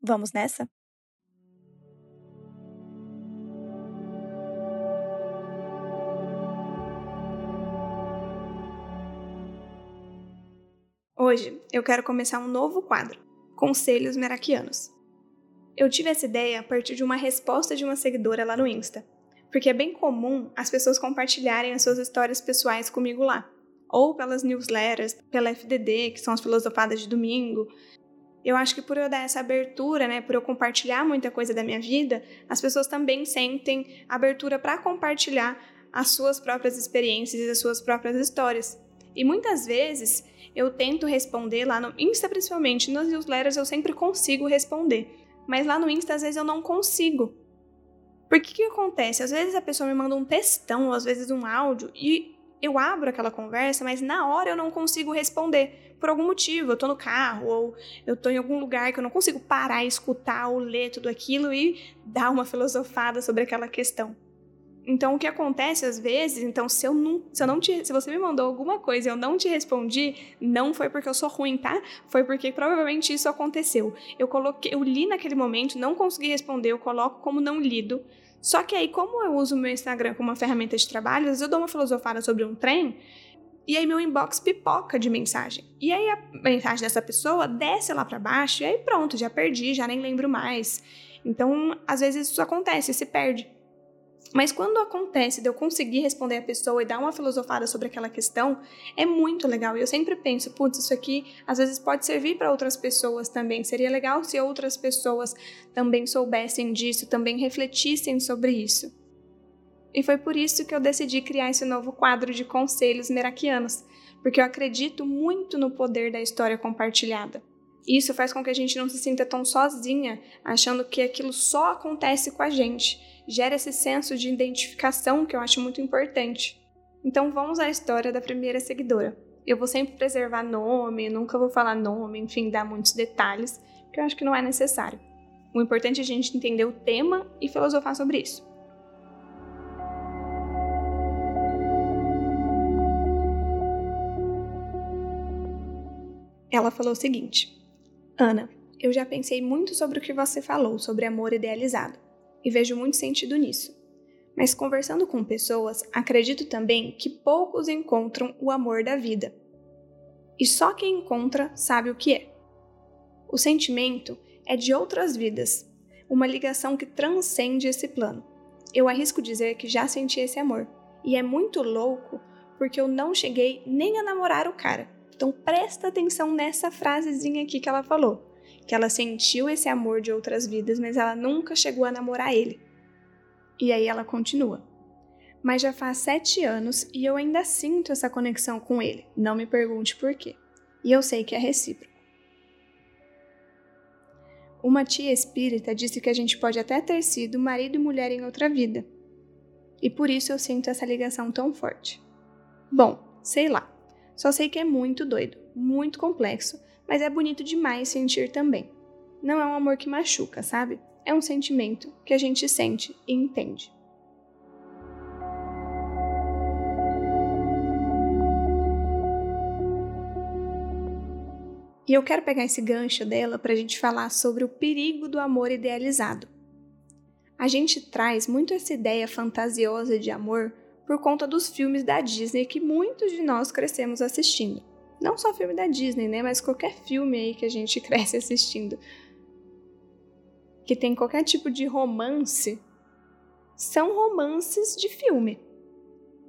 Vamos nessa? Hoje eu quero começar um novo quadro, Conselhos Meraquianos. Eu tive essa ideia a partir de uma resposta de uma seguidora lá no Insta, porque é bem comum as pessoas compartilharem as suas histórias pessoais comigo lá, ou pelas newsletters, pela FDD, que são as filosofadas de domingo. Eu acho que por eu dar essa abertura, né, por eu compartilhar muita coisa da minha vida, as pessoas também sentem abertura para compartilhar as suas próprias experiências e as suas próprias histórias. E muitas vezes eu tento responder lá no Insta, principalmente nas newsletters, eu sempre consigo responder. Mas lá no Insta, às vezes eu não consigo. Porque que acontece? Às vezes a pessoa me manda um textão, ou às vezes um áudio, e eu abro aquela conversa, mas na hora eu não consigo responder. Por algum motivo, eu tô no carro, ou eu tô em algum lugar que eu não consigo parar escutar ou ler tudo aquilo e dar uma filosofada sobre aquela questão. Então, o que acontece às vezes, então, se eu não, se eu não te, se você me mandou alguma coisa e eu não te respondi, não foi porque eu sou ruim, tá? Foi porque provavelmente isso aconteceu. Eu coloquei, eu li naquele momento, não consegui responder, eu coloco como não lido. Só que aí, como eu uso o meu Instagram como uma ferramenta de trabalho, às vezes eu dou uma filosofada sobre um trem, e aí meu inbox pipoca de mensagem. E aí a mensagem dessa pessoa desce lá para baixo, e aí pronto, já perdi, já nem lembro mais. Então, às vezes isso acontece, se perde. Mas quando acontece de eu conseguir responder a pessoa e dar uma filosofada sobre aquela questão, é muito legal. E eu sempre penso, putz, isso aqui às vezes pode servir para outras pessoas também. Seria legal se outras pessoas também soubessem disso, também refletissem sobre isso. E foi por isso que eu decidi criar esse novo quadro de conselhos meraquianos, porque eu acredito muito no poder da história compartilhada. Isso faz com que a gente não se sinta tão sozinha, achando que aquilo só acontece com a gente gera esse senso de identificação que eu acho muito importante. Então vamos à história da primeira seguidora. Eu vou sempre preservar nome, nunca vou falar nome, enfim, dar muitos detalhes, que eu acho que não é necessário. O importante é a gente entender o tema e filosofar sobre isso. Ela falou o seguinte: Ana, eu já pensei muito sobre o que você falou sobre amor idealizado e vejo muito sentido nisso. Mas conversando com pessoas, acredito também que poucos encontram o amor da vida. E só quem encontra sabe o que é. O sentimento é de outras vidas, uma ligação que transcende esse plano. Eu arrisco dizer que já senti esse amor, e é muito louco porque eu não cheguei nem a namorar o cara. Então presta atenção nessa frasezinha aqui que ela falou que ela sentiu esse amor de outras vidas, mas ela nunca chegou a namorar ele. E aí ela continua. Mas já faz sete anos e eu ainda sinto essa conexão com ele. Não me pergunte por quê. E eu sei que é recíproco. Uma tia espírita disse que a gente pode até ter sido marido e mulher em outra vida. E por isso eu sinto essa ligação tão forte. Bom, sei lá. Só sei que é muito doido, muito complexo mas é bonito demais sentir também. Não é um amor que machuca, sabe? É um sentimento que a gente sente e entende. E eu quero pegar esse gancho dela para a gente falar sobre o perigo do amor idealizado. A gente traz muito essa ideia fantasiosa de amor por conta dos filmes da Disney que muitos de nós crescemos assistindo. Não só filme da Disney, né? Mas qualquer filme aí que a gente cresce assistindo. Que tem qualquer tipo de romance. São romances de filme.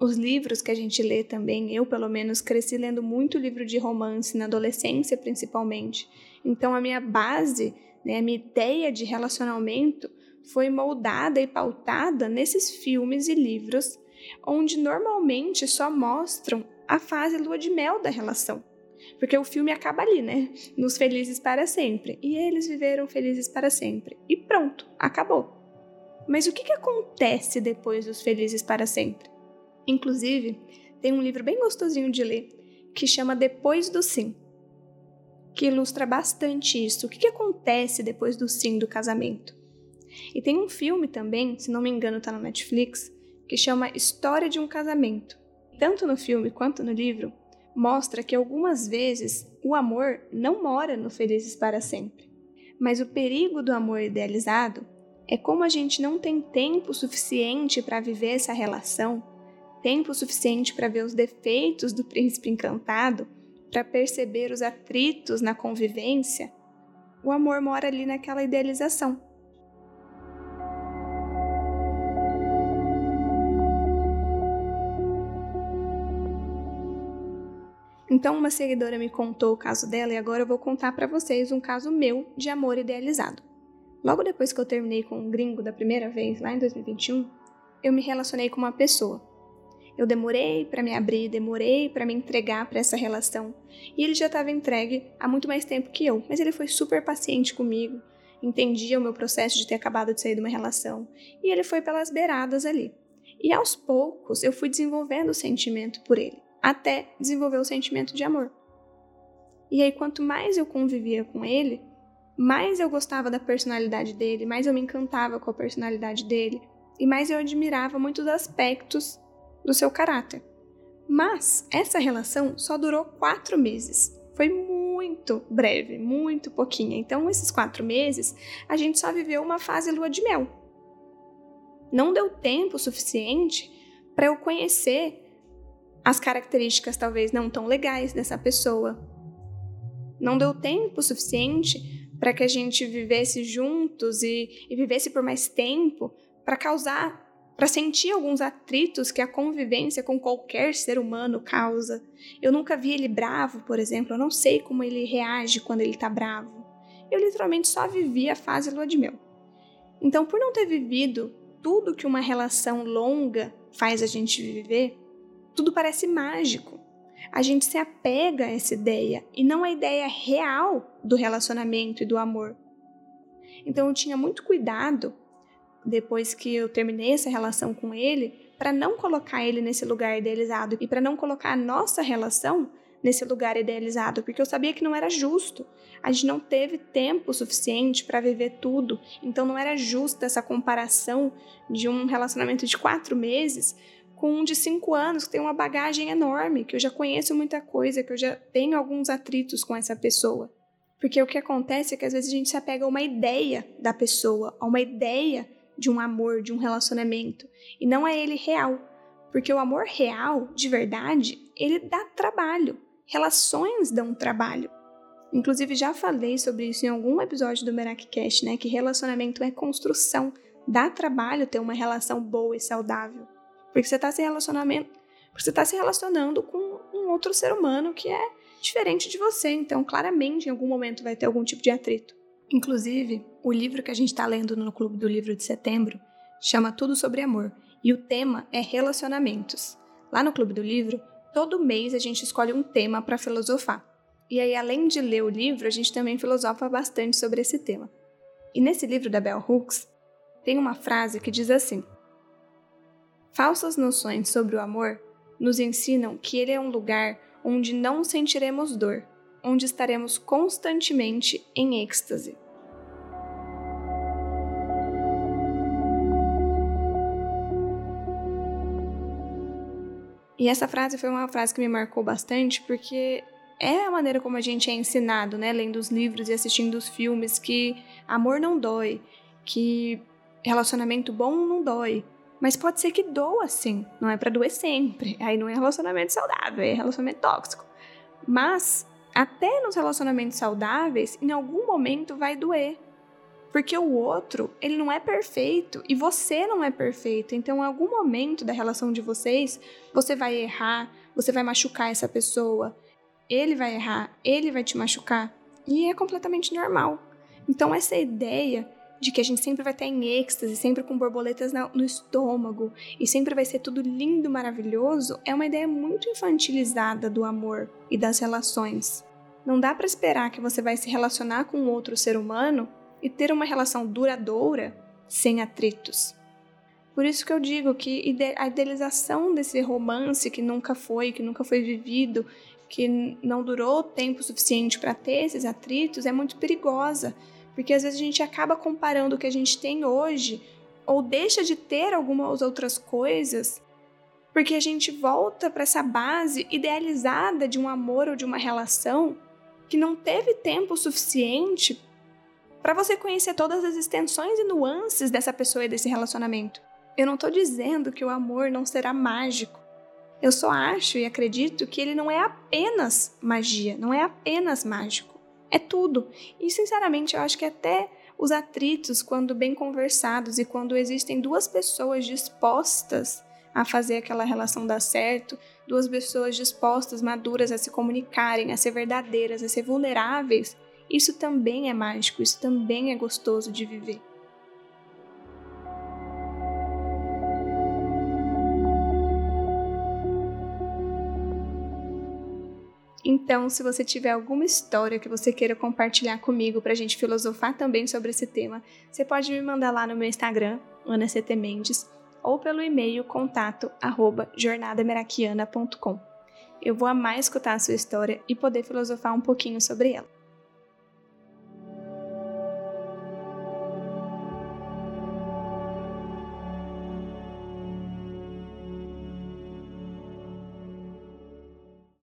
Os livros que a gente lê também, eu pelo menos cresci lendo muito livro de romance, na adolescência principalmente. Então a minha base, né, a minha ideia de relacionamento foi moldada e pautada nesses filmes e livros, onde normalmente só mostram a fase lua de mel da relação. Porque o filme acaba ali, né? Nos felizes para sempre. E eles viveram felizes para sempre. E pronto, acabou. Mas o que, que acontece depois dos felizes para sempre? Inclusive, tem um livro bem gostosinho de ler que chama Depois do Sim, que ilustra bastante isso. O que, que acontece depois do sim do casamento? E tem um filme também, se não me engano, está no Netflix, que chama História de um Casamento. Tanto no filme quanto no livro, mostra que algumas vezes o amor não mora no felizes para sempre. Mas o perigo do amor idealizado é como a gente não tem tempo suficiente para viver essa relação, tempo suficiente para ver os defeitos do príncipe encantado, para perceber os atritos na convivência, o amor mora ali naquela idealização. Então, uma seguidora me contou o caso dela e agora eu vou contar para vocês um caso meu de amor idealizado. Logo depois que eu terminei com um gringo da primeira vez, lá em 2021, eu me relacionei com uma pessoa. Eu demorei para me abrir, demorei para me entregar para essa relação, e ele já estava entregue há muito mais tempo que eu, mas ele foi super paciente comigo, entendia o meu processo de ter acabado de sair de uma relação, e ele foi pelas beiradas ali. E aos poucos eu fui desenvolvendo o sentimento por ele até desenvolver o sentimento de amor. E aí, quanto mais eu convivia com ele, mais eu gostava da personalidade dele, mais eu me encantava com a personalidade dele, e mais eu admirava muitos aspectos do seu caráter. Mas essa relação só durou quatro meses. Foi muito breve, muito pouquinha. Então, esses quatro meses, a gente só viveu uma fase lua de mel. Não deu tempo suficiente para eu conhecer as características talvez não tão legais dessa pessoa. Não deu tempo suficiente para que a gente vivesse juntos e, e vivesse por mais tempo para causar, para sentir alguns atritos que a convivência com qualquer ser humano causa. Eu nunca vi ele bravo, por exemplo, eu não sei como ele reage quando ele está bravo. Eu literalmente só vivi a fase lua de mel. Então, por não ter vivido tudo que uma relação longa faz a gente viver, tudo parece mágico. A gente se apega a essa ideia e não a ideia real do relacionamento e do amor. Então eu tinha muito cuidado depois que eu terminei essa relação com ele para não colocar ele nesse lugar idealizado e para não colocar a nossa relação nesse lugar idealizado, porque eu sabia que não era justo. A gente não teve tempo suficiente para viver tudo, então não era justa essa comparação de um relacionamento de quatro meses com um de cinco anos, que tem uma bagagem enorme, que eu já conheço muita coisa, que eu já tenho alguns atritos com essa pessoa. Porque o que acontece é que às vezes a gente se apega a uma ideia da pessoa, a uma ideia de um amor, de um relacionamento, e não é ele real. Porque o amor real, de verdade, ele dá trabalho. Relações dão trabalho. Inclusive, já falei sobre isso em algum episódio do Merakcast, né? Que relacionamento é construção. Dá trabalho ter uma relação boa e saudável. Porque você está se relacionamento, porque você está se relacionando com um outro ser humano que é diferente de você. Então, claramente, em algum momento vai ter algum tipo de atrito. Inclusive, o livro que a gente está lendo no Clube do Livro de Setembro chama Tudo sobre Amor e o tema é relacionamentos. Lá no Clube do Livro, todo mês a gente escolhe um tema para filosofar. E aí, além de ler o livro, a gente também filosofa bastante sobre esse tema. E nesse livro da Bell Hooks, tem uma frase que diz assim: Falsas noções sobre o amor nos ensinam que ele é um lugar onde não sentiremos dor, onde estaremos constantemente em êxtase. E essa frase foi uma frase que me marcou bastante porque é a maneira como a gente é ensinado, né, lendo os livros e assistindo os filmes, que amor não dói, que relacionamento bom não dói, mas pode ser que doa sim, não é para doer sempre. Aí não é relacionamento saudável, é relacionamento tóxico. Mas até nos relacionamentos saudáveis, em algum momento vai doer. Porque o outro, ele não é perfeito e você não é perfeito. Então, em algum momento da relação de vocês, você vai errar, você vai machucar essa pessoa. Ele vai errar, ele vai te machucar. E é completamente normal. Então, essa ideia de que a gente sempre vai estar em êxtase, sempre com borboletas no estômago e sempre vai ser tudo lindo, maravilhoso, é uma ideia muito infantilizada do amor e das relações. Não dá para esperar que você vai se relacionar com outro ser humano e ter uma relação duradoura sem atritos. Por isso que eu digo que a idealização desse romance que nunca foi, que nunca foi vivido, que não durou tempo suficiente para ter esses atritos é muito perigosa, porque às vezes a gente acaba comparando o que a gente tem hoje ou deixa de ter algumas outras coisas, porque a gente volta para essa base idealizada de um amor ou de uma relação que não teve tempo suficiente para você conhecer todas as extensões e nuances dessa pessoa e desse relacionamento. Eu não estou dizendo que o amor não será mágico. Eu só acho e acredito que ele não é apenas magia, não é apenas mágico. É tudo. E sinceramente, eu acho que até os atritos, quando bem conversados e quando existem duas pessoas dispostas a fazer aquela relação dar certo, duas pessoas dispostas, maduras a se comunicarem, a ser verdadeiras, a ser vulneráveis, isso também é mágico, isso também é gostoso de viver. Então, se você tiver alguma história que você queira compartilhar comigo para a gente filosofar também sobre esse tema, você pode me mandar lá no meu Instagram, Ana CT Mendes, ou pelo e-mail contato arroba. Eu vou amar escutar a sua história e poder filosofar um pouquinho sobre ela.